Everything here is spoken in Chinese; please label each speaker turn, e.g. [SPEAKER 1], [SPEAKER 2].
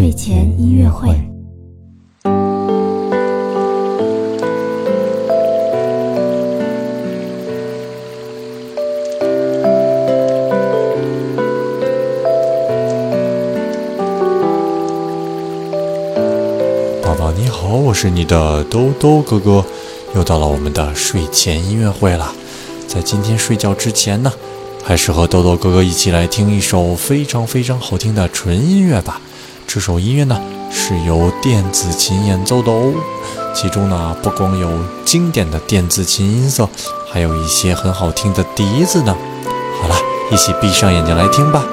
[SPEAKER 1] 睡前音乐会。
[SPEAKER 2] 宝宝你好，我是你的兜兜哥哥，又到了我们的睡前音乐会了。在今天睡觉之前呢，还是和豆豆哥哥一起来听一首非常非常好听的纯音乐吧。这首音乐呢是由电子琴演奏的哦，其中呢不光有经典的电子琴音色，还有一些很好听的笛子呢。好了，一起闭上眼睛来听吧。